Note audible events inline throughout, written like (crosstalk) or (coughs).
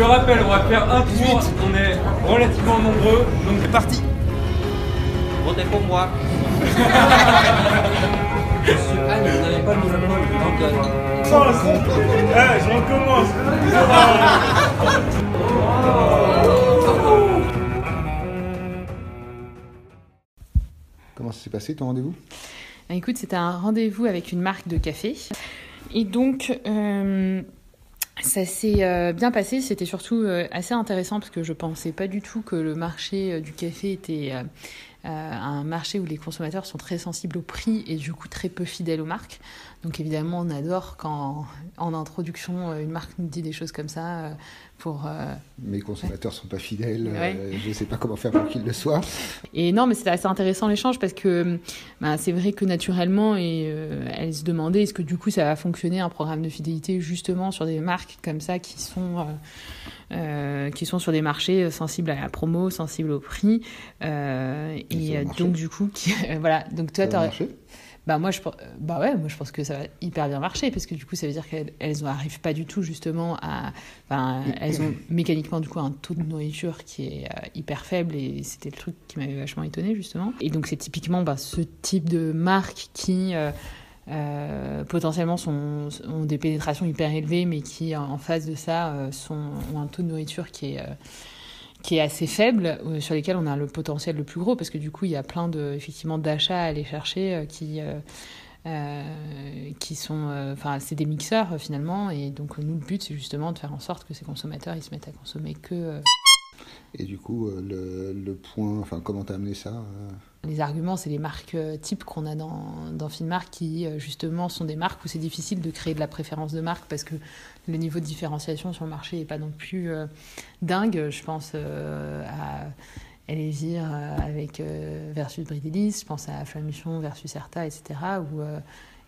Je rappelle, on va faire un tour. On est relativement nombreux, donc c'est parti. Votez pour moi. Monsieur Anne, vous n'avez pas le monopole. Donc, euh, Eh, je recommence. Comment ça s'est passé ton rendez-vous? Écoute, c'était un rendez-vous avec une marque de café. Et donc, euh, ça s'est euh, bien passé. C'était surtout euh, assez intéressant parce que je pensais pas du tout que le marché euh, du café était un marché où les consommateurs sont très sensibles au prix et du coup très peu fidèles aux marques. Donc évidemment, on adore quand en introduction, euh, une marque nous dit des choses comme ça euh, pour... euh, Mes consommateurs sont pas fidèles, euh, Ouais. je sais pas comment faire pour qu'ils le soient. Et non, mais c'était assez intéressant l'échange parce que ben, c'est vrai que naturellement, et, euh, elle se demandait est-ce que du coup ça va fonctionner un programme de fidélité justement sur des marques comme ça qui sont, euh, qui sont sur des marchés sensibles à la promo, sensibles au prix. Euh, Et donc du coup, qui- (laughs) voilà. Donc toi, t'aurais- bah moi je bah ouais moi je pense que ça va hyper bien marcher parce que du coup ça veut dire qu'elles elles n'arrivent pas du tout justement à enfin elles ont mécaniquement du coup un taux de nourriture qui est euh, hyper faible et c'était le truc qui m'avait vachement étonné justement et donc c'est typiquement bah, ce type de marque qui euh, euh, potentiellement ont des pénétrations hyper élevées mais qui en face de ça euh, ont un taux de nourriture qui est euh, qui est assez faible, sur lesquels on a le potentiel le plus gros, parce que du coup, il y a plein de, effectivement, d'achats à aller chercher qui, qui sont... Enfin, c'est des mixeurs, finalement, et donc nous, le but, c'est justement de faire en sorte que ces consommateurs, ils se mettent à consommer que Et du coup, le, point, enfin, comment t'as amené ça les arguments, c'est les marques euh, types qu'on a dans, dans Finmark, qui, euh, justement, sont des marques où c'est difficile de créer de la préférence de marque, parce que le niveau de différenciation sur le marché n'est pas non plus euh, dingue. Je pense à euh, avec versus Bridelis, je pense à Flamuchon versus Certa, etc.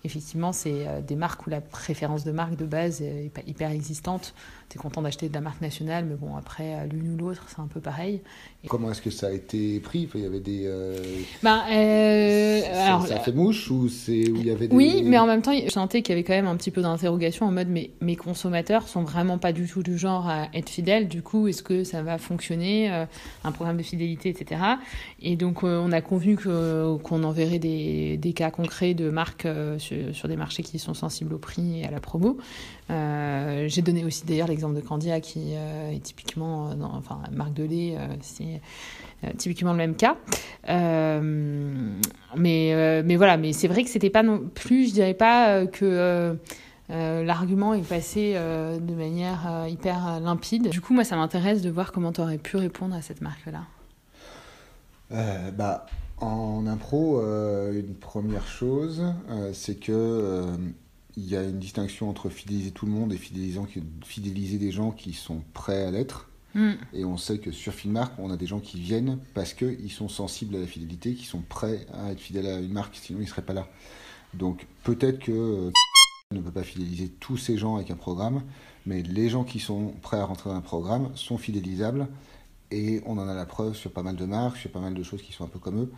effectivement, c'est euh, des marques où la préférence de marque de base est pas hyper existante. Tu es content d'acheter de la marque nationale, mais bon, après, euh, l'une ou l'autre, c'est un peu pareil. Comment est-ce que ça a été pris? Il y avait des. euh, Ben, euh, ça, alors, ça a fait mouche ou c'est où il y avait des. Oui, mais en même temps, je sentais qu'il y avait quand même un petit peu d'interrogation en mode mais mes consommateurs sont vraiment pas du tout du genre à être fidèles. Du coup, est-ce que ça va fonctionner un programme de fidélité, etc. Et donc, on a convenu qu'on enverrait des, des cas concrets de marques euh, sur, des marchés qui sont sensibles au prix et à la promo. Euh, J'ai donné aussi d'ailleurs l'exemple de Candia qui euh, est typiquement, euh, enfin, marque de lait, c'est typiquement le même cas. Mais, mais voilà, mais c'est vrai que c'était pas non plus, je dirais pas que l'argument est passé de manière hyper limpide. Du coup, moi, ça m'intéresse de voir comment tu aurais pu répondre à cette marque-là. Euh, bah, en impro, euh, une première chose, euh, c'est que il y a une distinction entre fidéliser tout le monde et fidéliser des gens qui sont prêts à l'être. Mm. Et on sait que sur Finmark, on a des gens qui viennent parce qu'ils sont sensibles à la fidélité, qui sont prêts à être fidèles à une marque, sinon ils ne seraient pas là. Donc peut-être que ne peut pas fidéliser tous ces gens avec un programme, mais les gens qui sont prêts à rentrer dans un programme sont fidélisables. Et on en a la preuve sur pas mal de marques, sur pas mal de choses qui sont un peu comme eux.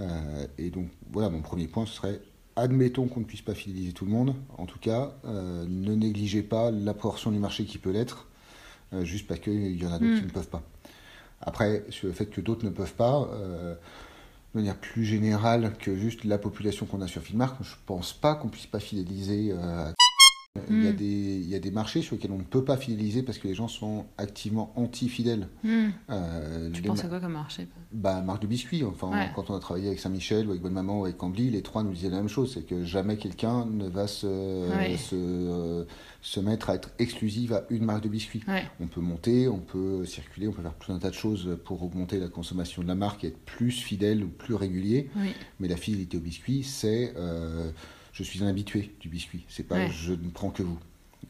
Euh, et donc voilà, mon premier point, ce serait admettons qu'on ne puisse pas fidéliser tout le monde. En tout cas, euh, ne négligez pas la portion du marché qui peut l'être, euh, juste parce qu'il y en a d'autres Mm. qui ne peuvent pas. Après, sur le fait que d'autres ne peuvent pas, de manière plus générale que juste la population qu'on a sur Filmark, je pense pas qu'on puisse pas fidéliser. Il, y a Mm. des, il y a des marchés sur lesquels on ne peut pas fidéliser parce que les gens sont activement anti-fidèles. Mm. Euh, Tu penses à quoi comme marché bah, marque de biscuits. Enfin, Ouais. quand on a travaillé avec Saint-Michel ou avec Bonne Maman ou avec Cambly, les trois nous disaient la même chose, c'est que jamais quelqu'un ne va se, Ouais. se, euh, se mettre à être exclusive à une marque de biscuits. Ouais. On peut monter, on peut circuler, on peut faire tout un tas de choses pour augmenter la consommation de la marque et être plus fidèle ou plus régulier. Oui. Mais la fidélité au biscuit, c'est euh, je suis un habitué du biscuit. C'est pas Ouais. je ne prends que vous.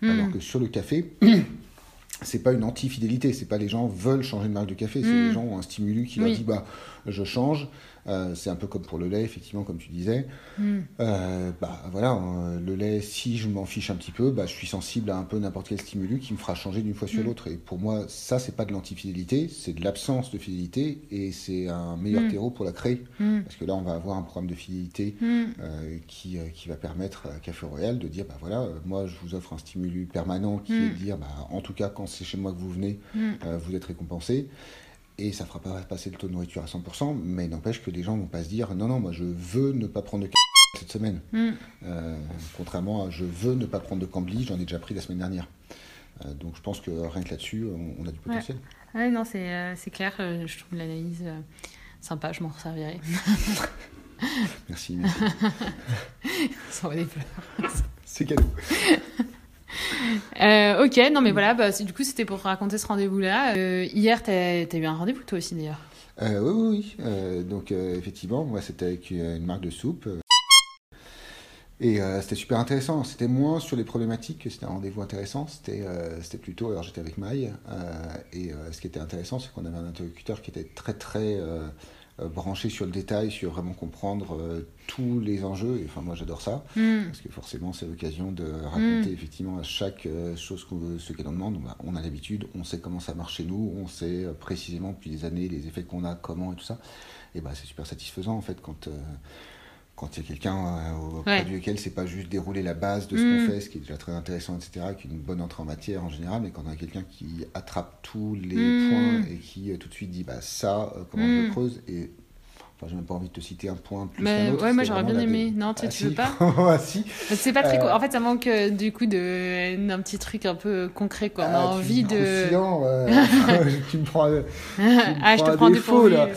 Mm. Alors que sur le café, (coughs) c'est pas une anti-fidélité. C'est pas les gens veulent changer de marque de café. C'est Mm. les gens ont un stimulus qui leur dit bah je change. Euh, c'est un peu comme pour le lait, effectivement, comme tu disais. Mm. Euh, bah voilà, euh, le lait, si je m'en fiche un petit peu, bah, je suis sensible à un peu n'importe quel stimulus qui me fera changer d'une fois sur Mm. l'autre. Et pour moi, ça, c'est pas de l'antifidélité, c'est de l'absence de fidélité et c'est un meilleur Mm. terreau pour la créer. Parce que là, on va avoir un programme de fidélité euh, qui, qui va permettre à Café Royal de dire bah voilà, moi je vous offre un stimulus permanent qui est de dire bah, en tout cas quand c'est chez moi que vous venez, vous êtes récompensé. Et ça fera pas passer le taux de nourriture à 100%, mais n'empêche que les gens vont pas se dire non, non, moi je veux ne pas prendre de cette semaine. Mm. Euh, contrairement à je veux ne pas prendre de Cambly, j'en ai déjà pris la semaine dernière. Euh, donc je pense que rien que là-dessus, on, on a du potentiel. Ouais, non, c'est euh, clair. euh, je trouve l'analyse euh, sympa, je m'en resservirai. (laughs) Merci. merci. (laughs) Sans des fleurs. c'est cadeau. (laughs) Euh, ok, non mais voilà, bah, du coup c'était pour raconter ce rendez-vous-là. Euh, hier, t'as as eu un rendez-vous toi aussi d'ailleurs. Euh, oui, oui, oui. Donc, effectivement, moi, c'était avec une marque de soupe. Et c'était super intéressant. C'était moins sur les problématiques que c'était un rendez-vous intéressant. C'était c'était plutôt. Alors, j'étais avec Maï. et ce qui était intéressant, c'est qu'on avait un interlocuteur qui était très, très branché sur le détail, sur vraiment comprendre euh, tous les enjeux. Et enfin, moi, j'adore ça. Mm. Parce que forcément, c'est l'occasion de raconter effectivement à chaque euh, chose qu'on veut, ce qu'elle en demande. On a, on a l'habitude, on sait comment ça marche chez nous, on sait euh, précisément depuis des années les effets qu'on a, comment et tout ça. Et bah, c'est super satisfaisant en fait quand. Quand il y a quelqu'un euh, auprès Ouais. duquel c'est pas juste dérouler la base de ce Mm. qu'on fait, ce qui est déjà très intéressant, etc., avec une bonne entrée en matière en général, mais quand on a quelqu'un qui attrape tous les Mm. points et qui euh, tout de suite dit bah ça, euh, comment je Mm. le creuse, et enfin, j'ai même pas envie de te citer un point plus Mais qu'un autre. ouais, moi j'aurais bien aimé. Non, tu, Ah, tu veux pas (laughs) Ah, si. C'est pas très. Euh, En fait, ça manque euh, du coup de d'un petit truc un peu concret quoi. On a Ah, tu envie de. euh, (laughs) (laughs) tu me prends. euh, ah, je te prends défaut là.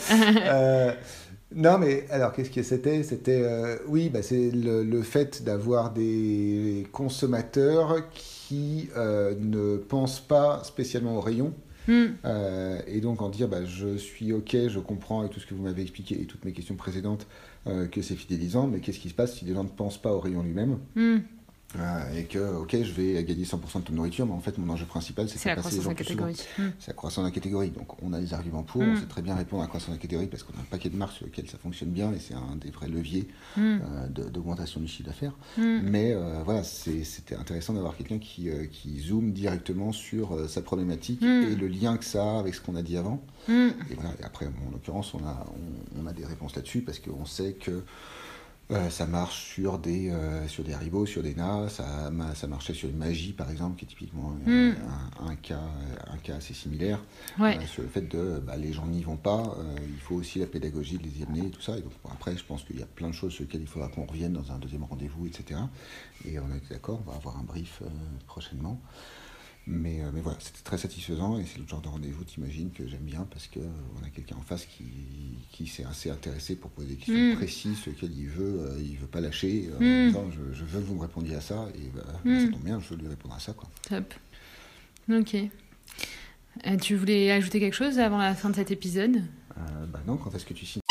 Non, mais alors, qu'est-ce que c'était? C'était, euh, oui, bah, c'est le, le fait d'avoir des consommateurs qui euh, ne pensent pas spécialement au rayon. Mm. Euh, et donc en dire, bah, je suis OK, je comprends avec tout ce que vous m'avez expliqué et toutes mes questions précédentes que c'est fidélisant, mais qu'est-ce qui se passe si les gens ne pensent pas au rayon lui-même? Mm. Euh, et que, OK, je vais gagner 100% de ton nourriture, mais en fait, mon enjeu principal, c'est de la faire passer les gens en plus catégorie. Mm. C'est la croissance de la catégorie. Donc on a des arguments pour, Mm. on sait très bien répondre à la croissance de la catégorie parce qu'on a un paquet de marques sur lesquelles ça fonctionne bien et c'est un des vrais leviers Mm. euh, d'augmentation du chiffre d'affaires. Mais euh, voilà, c'était intéressant d'avoir quelqu'un qui, euh, qui zoome directement sur euh, sa problématique et le lien que ça a avec ce qu'on a dit avant. Et voilà, et après, bon, en l'occurrence, on a, on, on a des réponses là-dessus parce qu'on sait que euh, ça marche sur des, euh, sur des Haribo, sur des NA, ça, ma- ça marchait sur une magie par exemple, qui est typiquement Mm. un, un cas, un cas assez similaire. Ouais. Euh, sur le fait de bah, les gens n'y vont pas, euh, il faut aussi la pédagogie de les y amener et tout ça. Et donc bon, après, je pense qu'il y a plein de choses sur lesquelles il faudra qu'on revienne dans un deuxième rendez-vous, etc. Et on est d'accord, on va avoir un brief prochainement. Mais, euh, mais voilà, c'était très satisfaisant et c'est le genre de rendez-vous, t'imagines, que j'aime bien parce qu'on a quelqu'un en face qui, qui s'est assez intéressé pour poser des questions Mm. précises sur lesquelles il veut, euh, il veut pas lâcher euh, Mm. en disant je, je veux que vous me répondiez à ça et bah, Mm. ça tombe bien, je veux lui répondre à ça. Quoi. Top. Ok. Euh, tu voulais ajouter quelque chose avant la fin de cet épisode? Euh, bah non, quand est-ce que tu signes?